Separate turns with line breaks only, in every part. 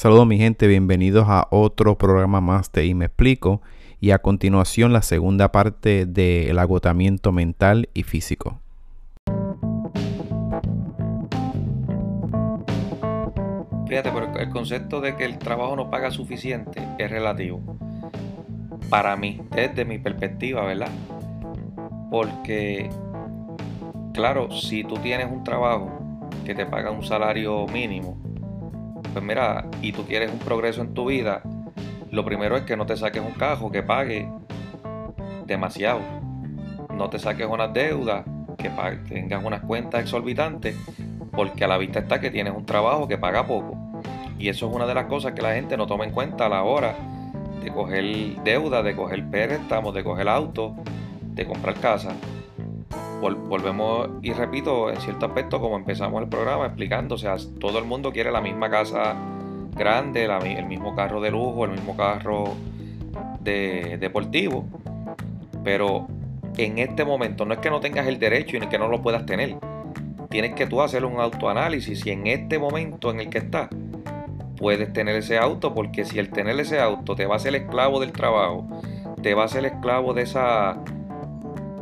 Saludos mi gente, bienvenidos a otro programa más de Y me explico y a continuación la segunda parte del agotamiento mental y físico.
Fíjate, pero el concepto de que el trabajo no paga suficiente es relativo. Para mí, desde mi perspectiva, ¿verdad? Porque, claro, si tú tienes un trabajo que te paga un salario mínimo, pues mira, y tú quieres un progreso en tu vida, lo primero es que no te saques un cajo que pague demasiado. No te saques unas deudas, que tengas unas cuentas exorbitantes, porque a la vista está que tienes un trabajo que paga poco. Y eso es una de las cosas que la gente no toma en cuenta a la hora de coger deuda, de coger préstamos, de coger auto, de comprar casa. Volvemos y repito, en cierto aspecto, como empezamos el programa explicando, o sea, todo el mundo quiere la misma casa grande, el mismo carro de lujo, el mismo carro de, deportivo. Pero en este momento no es que no tengas el derecho y que no lo puedas tener. Tienes que tú hacer un autoanálisis y en este momento en el que estás puedes tener ese auto porque si el tener ese auto te va a ser esclavo del trabajo, te va a ser esclavo de esa,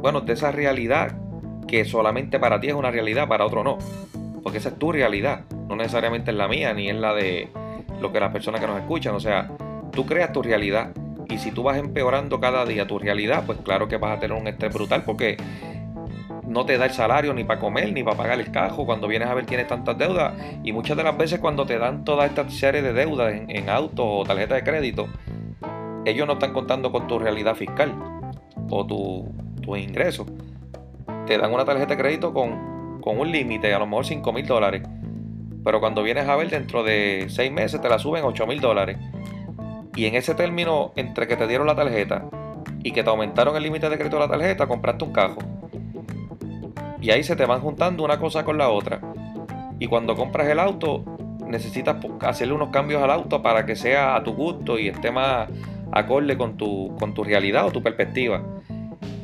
bueno, de esa realidad que solamente para ti es una realidad, para otro no. Porque esa es tu realidad, no necesariamente es la mía ni es la de lo que las personas que nos escuchan. O sea, tú creas tu realidad y si tú vas empeorando cada día tu realidad, pues claro que vas a tener un estrés brutal porque no te da el salario ni para comer ni para pagar el cajo. Cuando vienes a ver tienes tantas deudas. Y muchas de las veces cuando te dan toda esta serie de deudas en, autos o tarjeta de crédito, ellos no están contando con tu realidad fiscal o tu, tu ingreso. Te dan una tarjeta de crédito con, con un límite, a lo mejor 5 mil dólares. Pero cuando vienes a ver dentro de 6 meses te la suben 8 mil dólares. Y en ese término, entre que te dieron la tarjeta y que te aumentaron el límite de crédito de la tarjeta, compraste un cajo. Y ahí se te van juntando una cosa con la otra. Y cuando compras el auto, necesitas hacerle unos cambios al auto para que sea a tu gusto y esté más acorde con tu, con tu realidad o tu perspectiva.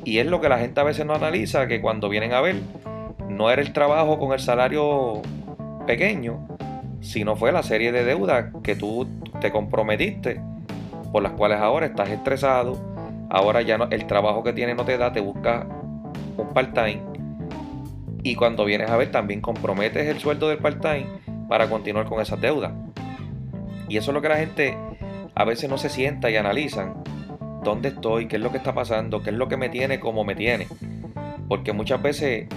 Y es lo que la gente a veces no analiza, que cuando vienen a ver, no era el trabajo con el salario pequeño, sino fue la serie de deudas que tú te comprometiste, por las cuales ahora estás estresado, ahora ya no, el trabajo que tienes no te da, te busca un part-time y cuando vienes a ver también comprometes el sueldo del part-time para continuar con esas deudas. Y eso es lo que la gente a veces no se sienta y analizan. ¿Dónde estoy? ¿Qué es lo que está pasando? ¿Qué es lo que me tiene como me tiene? Porque muchas veces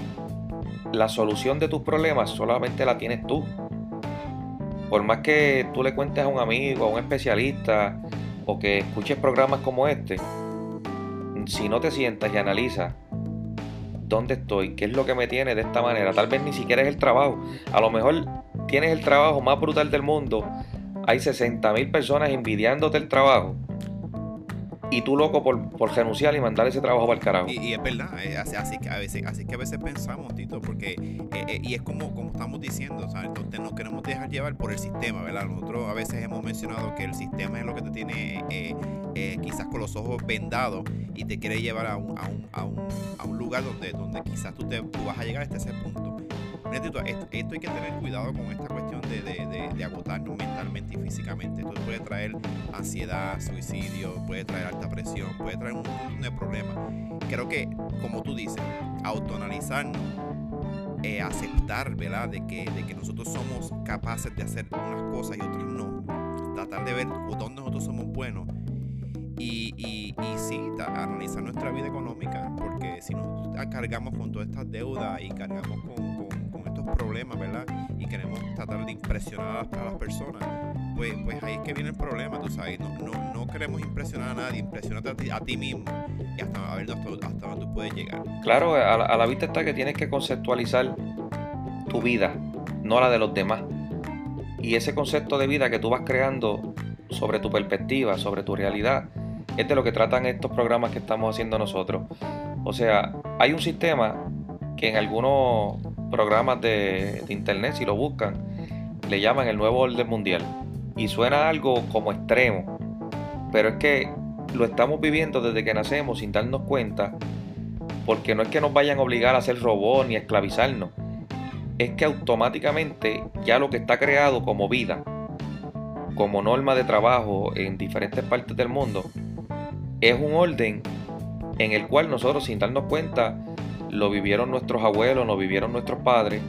la solución de tus problemas solamente la tienes tú. Por más que tú le cuentes a un amigo, a un especialista o que escuches programas como este, si no te sientas y analizas dónde estoy, qué es lo que me tiene de esta manera. Tal vez ni siquiera es el trabajo. A lo mejor tienes el trabajo más brutal del mundo. Hay 60 mil personas envidiándote el trabajo y tú loco por, por renunciar y mandar ese trabajo para el carajo.
Y, es verdad, eh, así, que a veces, así que a veces pensamos, Tito, porque, eh, eh, y es como, como estamos diciendo, ¿sabes? Entonces nos queremos dejar llevar por el sistema, ¿verdad? Nosotros a veces hemos mencionado que el sistema es lo que te tiene quizás con los ojos vendados y te quiere llevar a un, a un, a un, a un lugar donde, donde quizás tú, te, tú vas a llegar hasta ese punto. Esto, esto, hay que tener cuidado con esta cuestión de, de, de, agotarnos mentalmente y físicamente. Esto puede traer ansiedad, suicidio, puede traer alta presión, puede traer un montón de problemas. Creo que, como tú dices, autoanalizarnos, eh, aceptar, ¿verdad? De que, de que nosotros somos capaces de hacer unas cosas y otras no. Tratar de ver dónde nosotros somos buenos. Y, y, y sí, analizar nuestra vida económica, porque si nos cargamos con todas estas deudas y cargamos con, problemas, ¿verdad? Y queremos tratar de impresionar a las personas, pues, pues ahí es que viene el problema, tú sabes. No, no, no queremos impresionar a nadie, impresionate a ti, mismo y hasta a ver hasta, donde tú puedes llegar.
Claro, a la, a la vista está que tienes que conceptualizar tu vida, no la de los demás. Y ese concepto de vida que tú vas creando sobre tu perspectiva, sobre tu realidad, es de lo que tratan estos programas que estamos haciendo nosotros. O sea, hay un sistema que en algunos programas de, internet, si lo buscan, le llaman el nuevo orden mundial. Y suena algo como extremo, pero es que lo estamos viviendo desde que nacemos sin darnos cuenta, porque no es que nos vayan a obligar a ser robots ni a esclavizarnos, es que automáticamente ya lo que está creado como vida como norma de trabajo en diferentes partes del mundo, es un orden en el cual nosotros sin darnos cuenta lo vivieron nuestros abuelos, lo vivieron nuestros padres,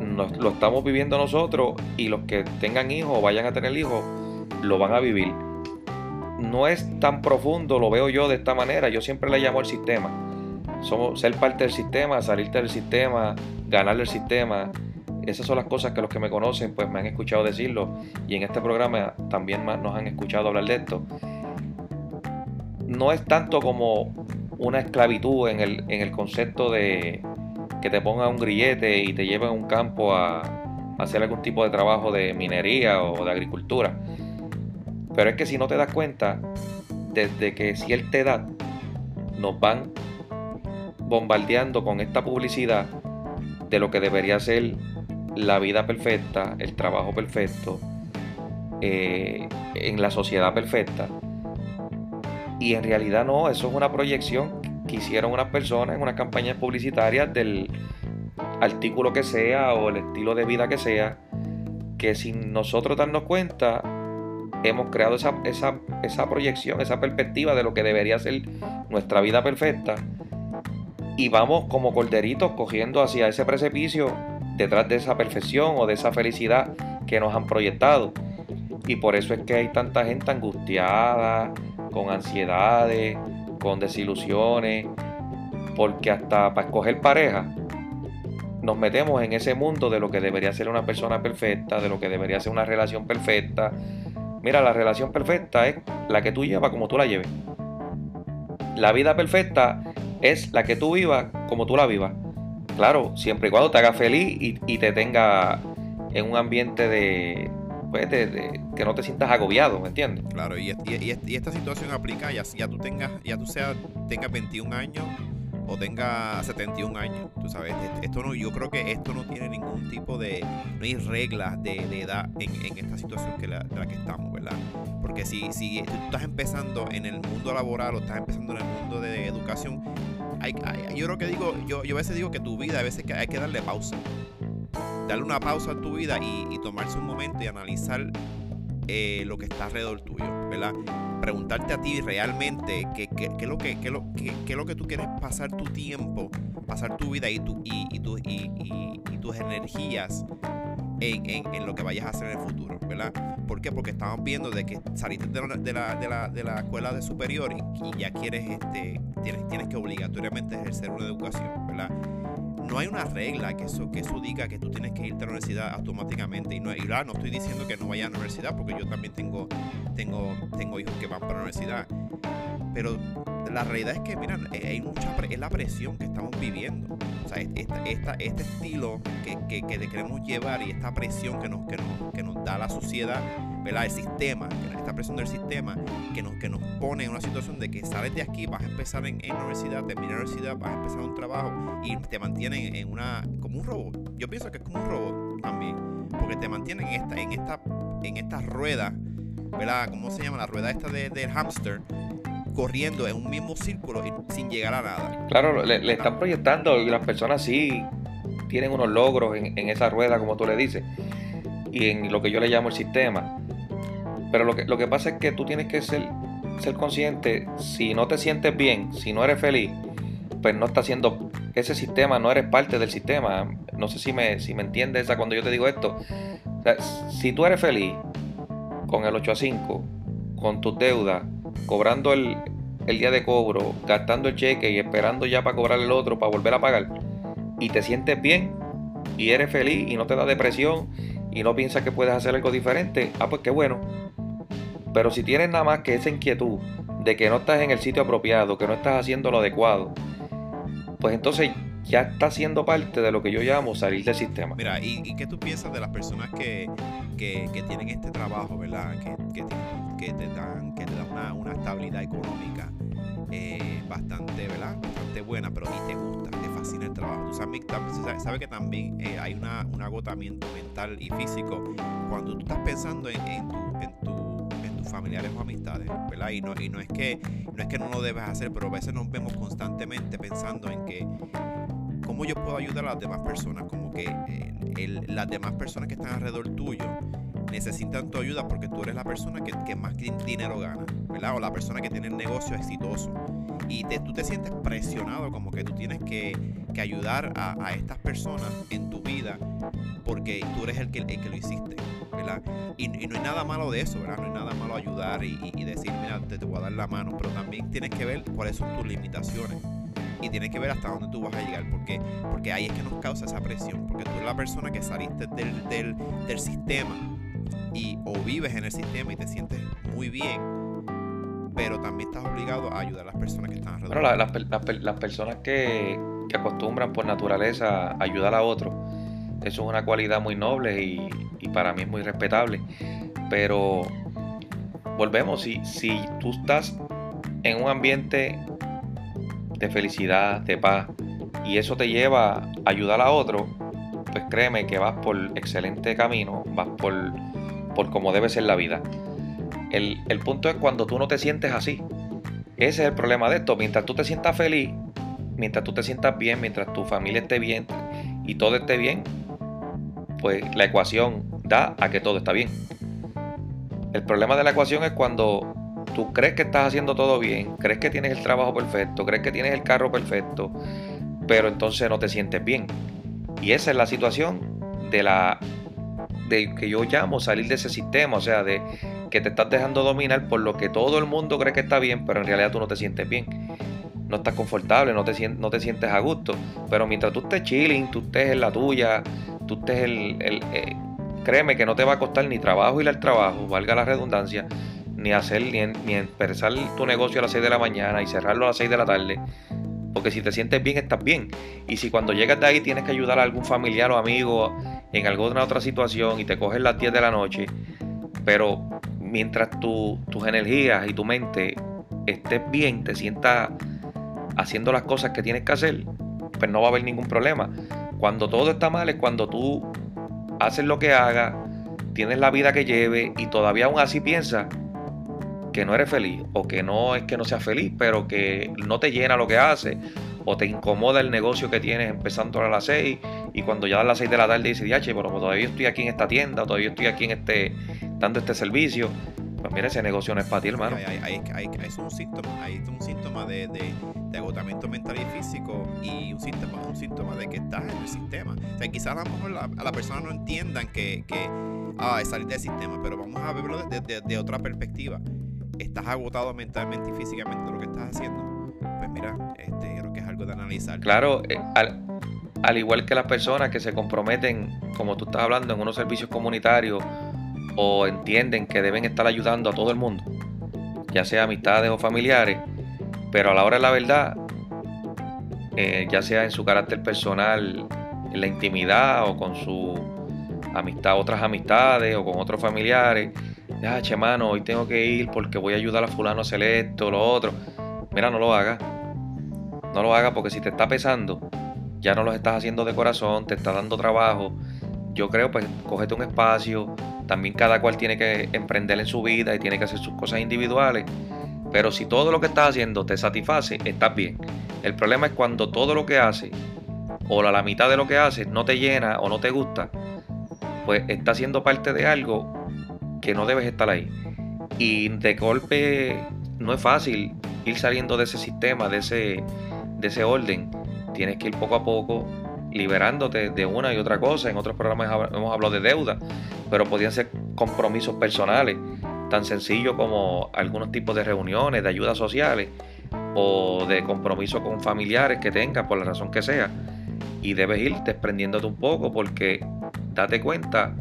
lo estamos viviendo nosotros y los que tengan hijos vayan a tener hijos lo van a vivir. No es tan profundo, lo veo yo de esta manera, yo siempre le llamo el sistema. Ser parte del sistema, salirte del sistema, ganar el sistema. Esas son las cosas que los que me conocen pues me han escuchado decirlo y en este programa también nos han escuchado hablar de esto. No es tanto como una esclavitud en el, en el concepto de que te pongan un grillete y te lleven a un campo a, hacer algún tipo de trabajo de minería o de agricultura. Pero es que si no te das cuenta, desde que cierta edad nos van bombardeando con esta publicidad de lo que debería ser la vida perfecta, el trabajo perfecto, eh, en la sociedad perfecta. Y en realidad no, eso es una proyección que hicieron unas personas en unas campañas publicitarias del artículo que sea o el estilo de vida que sea, que sin nosotros darnos cuenta hemos creado esa, esa, esa proyección, esa perspectiva de lo que debería ser nuestra vida perfecta y vamos como corderitos cogiendo hacia ese precipicio detrás de esa perfección o de esa felicidad que nos han proyectado. Y por eso es que hay tanta gente angustiada, con ansiedades, con desilusiones, porque hasta para escoger pareja nos metemos en ese mundo de lo que debería ser una persona perfecta, de lo que debería ser una relación perfecta. Mira, la relación perfecta es la que tú llevas como tú la lleves. La vida perfecta es la que tú vivas como tú la vivas. Claro, siempre y cuando te haga feliz y, te tenga en un ambiente de, pues, que no te sientas agobiado, ¿me entiendes?
Claro, y, esta situación aplica ya, ya tú tengas, ya tú seas, tengas 21 años o tenga 71 años, tú sabes, esto no, yo creo que esto no tiene ningún tipo de, no hay reglas de, edad en, esta situación que la, de la que estamos, ¿verdad? Porque si, si tú estás empezando en el mundo laboral o estás empezando en el mundo de educación, hay, yo creo que digo, yo, yo a veces digo que tu vida a veces hay que darle pausa darle una pausa a tu vida y, tomarse un momento y analizar eh, lo que está alrededor tuyo, ¿verdad? Preguntarte a ti realmente qué, es lo que, tú quieres pasar tu tiempo, pasar tu vida y, tu, y, y, y tus energías en, lo que vayas a hacer en el futuro, ¿verdad? ¿Por qué? Porque estamos viendo de que saliste de la, de la escuela de superior y, ya quieres, este, tienes, tienes que obligatoriamente ejercer una educación, ¿verdad? No hay una regla que eso, que eso diga que tú tienes que irte a la universidad automáticamente. Y no, y no estoy diciendo que no vaya a la universidad, porque yo también tengo, tengo, tengo hijos que van para la universidad. Pero la realidad es que, mira, eh, hay mucha es la presión que estamos viviendo. O sea, este estilo que, que, que, queremos llevar y esta presión que nos, que nos, que nos da la sociedad, ¿verdad? El sistema, esta presión del sistema que nos, que nos pone en una situación de que sales de aquí, vas a empezar en, en universidad, terminas la universidad, vas a empezar un trabajo y te mantienen en una, como un robot. Yo pienso que es como un robot también, porque te mantienen en esta, en esta, en esta rueda, ¿verdad? ¿Cómo se llama? La rueda esta de, del hámster corriendo en un mismo círculo sin llegar a nada.
Claro, le, están proyectando y las personas sí tienen unos logros en, esa rueda, como tú le dices, y en lo que yo le llamo el sistema. Pero lo que, lo que pasa es que tú tienes que ser, ser consciente, si no te sientes bien, si no eres feliz, pues no está haciendo ese sistema, no eres parte del sistema. No sé si me, si me entiendes cuando yo te digo esto. si tú eres feliz con el 8 a 5, con tus deudas, cobrando el, día de cobro, gastando el cheque y esperando ya para cobrar el otro, para volver a pagar, y te sientes bien y eres feliz y no te da depresión y no piensas que puedes hacer algo diferente, ah, pues qué bueno. Pero si tienes nada más que esa inquietud de que no estás en el sitio apropiado, que no estás haciendo lo adecuado, pues entonces ya está siendo parte de lo que yo llamo salir del sistema.
Mira, ¿y, qué tú piensas de las personas que, tienen este trabajo, ¿verdad? Que, que, te dan, que te dan una, estabilidad económica eh, bastante, ¿verdad? Bastante buena, pero ni te gusta, te fascina el trabajo. Tú sabes, sabes que también eh, hay una, un agotamiento mental y físico cuando tú estás pensando en, en, tu, en, tus familiares o amistades, ¿verdad? Y no, y no es que no es que no lo debes hacer, pero a veces nos vemos constantemente pensando en que cómo yo puedo ayudar a las demás personas, como que eh, las demás personas que están alrededor tuyo necesitan tu ayuda porque tú eres la persona que, más dinero gana, ¿verdad? O la persona que tiene el negocio exitoso. Y te, tú te sientes presionado como que tú tienes que, que ayudar a, a, estas personas en tu vida porque tú eres el que, el que lo hiciste, ¿verdad? Y, y, no hay nada malo de eso, ¿verdad? Malo ayudar y, y, decir, mira, te, te voy a dar la mano, pero también tienes que ver cuáles son tus limitaciones y tienes que ver hasta dónde tú vas a llegar, porque, porque ahí es que nos causa esa presión, porque tú eres la persona que saliste del, del, del sistema y o vives en el sistema y te sientes muy bien, pero también estás obligado a ayudar a las personas que están alrededor.
Bueno, las personas que, que, acostumbran por naturaleza a ayudar a otros, eso es una cualidad muy noble y, y para mí es muy respetable, pero volvemos, si, si tú estás en un ambiente de felicidad, de paz, y eso te lleva a ayudar a otro, pues créeme que vas por excelente camino, vas por, por como debe ser la vida. El, el punto es cuando tú no te sientes así. Ese es el problema de esto. Mientras tú te sientas feliz, mientras tú te sientas bien, mientras tu familia esté bien y todo esté bien, pues la ecuación da a que todo está bien. El problema de la ecuación es cuando tú crees que estás haciendo todo bien, crees que tienes el trabajo perfecto, crees que tienes el carro perfecto, pero entonces no te sientes bien. Y esa es la situación de la de que yo llamo salir de ese sistema, o sea, de que te estás dejando dominar por lo que todo el mundo cree que está bien, pero en realidad tú no te sientes bien. No estás confortable, no te, no te sientes a gusto. Pero mientras tú estés chilling, tú estés en la tuya, tú estés el, eh, créeme que no te va a costar ni trabajo ir al trabajo, valga la redundancia, ni hacer ni, empezar tu negocio a las 6 de la mañana y cerrarlo a las 6 de la tarde. Porque si te sientes bien, estás bien. Y si cuando llegas de ahí tienes que ayudar a algún familiar o amigo en alguna otra situación y te coges las 10 de la noche, pero mientras tu, tus energías y tu mente estés bien, te sientas haciendo las cosas que tienes que hacer, pues no va a haber ningún problema. Cuando todo está mal es cuando tú haces lo que hagas, tienes la vida que lleve y todavía aún así piensas que no eres feliz o que no es que no seas feliz, pero que no te llena lo que haces o te incomoda el negocio que tienes empezando a las 6 y cuando ya a las 6 de la tarde dices, che, pero todavía estoy aquí en esta tienda, todavía estoy aquí en este, dando este servicio. Pues mira, ese negocio no es para ti, hermano.
Hay, hay, hay, es un síntoma, hay un síntoma de, de, de, agotamiento mental y físico y un síntoma, un síntoma de que estás en el sistema. O sea, quizás a lo mejor la, a la persona no entiendan que, que ah, es salir del sistema, pero vamos a verlo desde de, otra perspectiva estás agotado mentalmente y físicamente de lo que estás haciendo, pues mira, este, creo que es algo de analizar.
Claro, eh, al, igual que las personas que se comprometen, como tú estás hablando, en unos servicios comunitarios o entienden que deben estar ayudando a todo el mundo, ya sea amistades o familiares, pero a la hora de la verdad, eh, ya sea en su carácter personal, en la intimidad o con su amistad, otras amistades o con otros familiares, ya, che, mano, hoy tengo que ir porque voy a ayudar a fulano a hacer esto, lo otro. Mira, no lo hagas. No lo hagas porque si te está pesando, ya no lo estás haciendo de corazón, te está dando trabajo. Yo creo, pues, cógete un espacio. También cada cual tiene que emprender en su vida y tiene que hacer sus cosas individuales. Pero si todo lo que estás haciendo te satisface, estás bien. El problema es cuando todo lo que haces, o la, mitad de lo que haces, no te llena o no te gusta, pues está siendo parte de algo que no debes estar ahí. Y de golpe no es fácil ir saliendo de ese sistema, de ese, de ese orden. Tienes que ir poco a poco liberándote de una y otra cosa. En otros programas hemos hablado de deuda, pero podían ser compromisos personales, tan sencillos como algunos tipos de reuniones, de ayudas sociales o de compromiso con familiares que tengas, por la razón que sea. Y debes ir desprendiéndote un poco porque date cuenta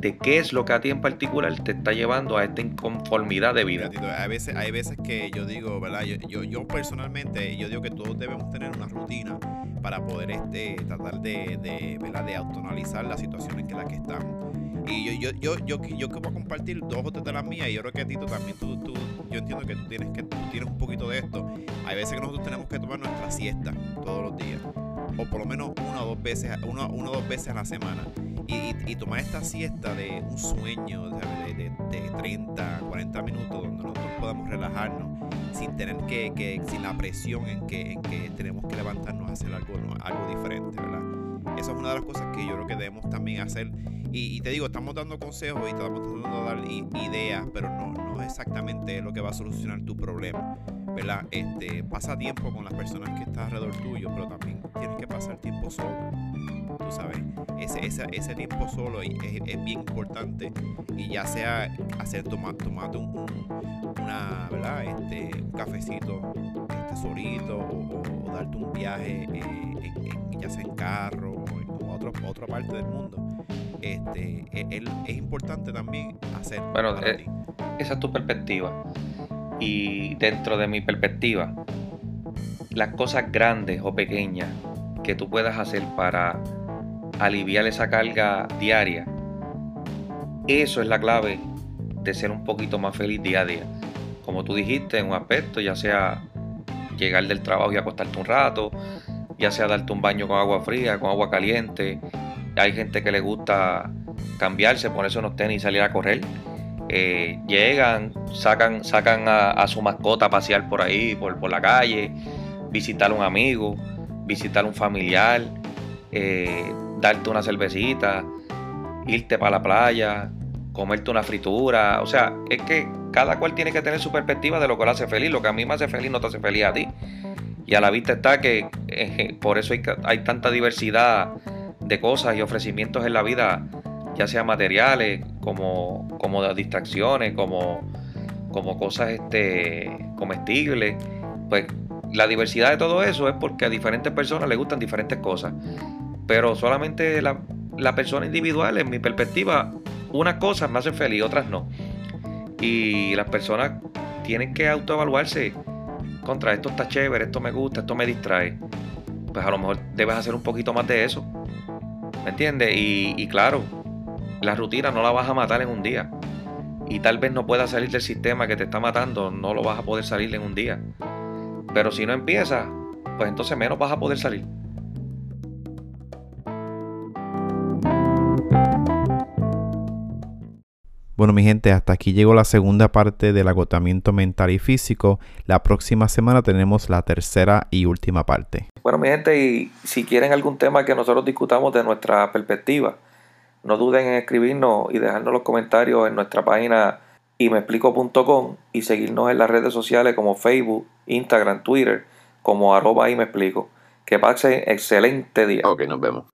de qué es lo que a ti en particular te está llevando a esta inconformidad de vida.
hay, veces, hay veces que yo digo, ¿verdad? Yo, yo, yo, personalmente, yo digo que todos debemos tener una rutina para poder este, tratar de, de, ¿verdad? de autonalizar la situación en la que estamos. Y yo, yo, yo, yo, yo voy a compartir dos o tres de las mías, y yo creo que a Tito también, tú, tú, yo entiendo que tú tienes, que tú tienes un poquito de esto. Hay veces que nosotros tenemos que tomar nuestra siesta todos los días, o por lo menos una o dos veces, una, una o dos veces a la semana y, y, tomar esta siesta de un sueño de, de, de, 30, 40 minutos donde nosotros podamos relajarnos sin tener que, que sin la presión en que, en que tenemos que levantarnos a hacer algo, algo diferente, ¿verdad? Una de las cosas que yo creo que debemos también hacer. Y, te digo, estamos dando consejos y estamos tratando de dar ideas, pero no, no es exactamente lo que va a solucionar tu problema. ¿verdad? Este, pasa tiempo con las personas que están alrededor tuyo, pero también tienes que pasar tiempo solo. Tú sabes, ese, ese, ese tiempo solo es, es, bien importante. Y ya sea hacer tomar, tomarte un, una, ¿verdad? Este, un cafecito este, solito o, darte un viaje, eh, ya sea en carro o en otra parte del mundo. Este, es, es importante también hacer.
Bueno, eh, esa es tu perspectiva. Y dentro de mi perspectiva, las cosas grandes o pequeñas que tú puedas hacer para aliviar esa carga diaria, eso es la clave de ser un poquito más feliz día a día. Como tú dijiste, en un aspecto, ya sea llegar del trabajo y acostarte un rato, ya sea darte un baño con agua fría, con agua caliente. Hay gente que le gusta cambiarse, ponerse unos tenis y salir a correr. Eh, llegan, sacan, sacan a, su mascota a pasear por ahí, por, la calle, visitar a un amigo, visitar a un familiar, eh, darte una cervecita, irte para la playa, comerte una fritura. O sea, es que cada cual tiene que tener su perspectiva de lo que le hace feliz. Lo que a mí me hace feliz no te hace feliz a ti. Y a la vista está que eh, por eso hay, hay tanta diversidad de cosas y ofrecimientos en la vida ya sea materiales, como, como distracciones, como, como cosas este, comestibles, pues la diversidad de todo eso es porque a diferentes personas les gustan diferentes cosas. Pero solamente la, la persona individual, en mi perspectiva, unas cosas me hacen feliz, otras no. Y las personas tienen que autoevaluarse contra esto está chévere, esto me gusta, esto me distrae. Pues a lo mejor debes hacer un poquito más de eso. ¿Me entiendes? Y, claro, la rutina no la vas a matar en un día. Y tal vez no puedas salir del sistema que te está matando, no lo vas a poder salir en un día. Pero si no empiezas, pues entonces menos vas a poder salir.
Bueno, mi gente, hasta aquí llegó la segunda parte del agotamiento mental y físico. La próxima semana tenemos la tercera y última parte.
Bueno, mi gente, y si quieren algún tema que nosotros discutamos de nuestra perspectiva, no duden en escribirnos y dejarnos los comentarios en nuestra página y y seguirnos en las redes sociales como Facebook, Instagram, Twitter, como arroba y me explico. Que pasen excelente día.
Ok, nos vemos.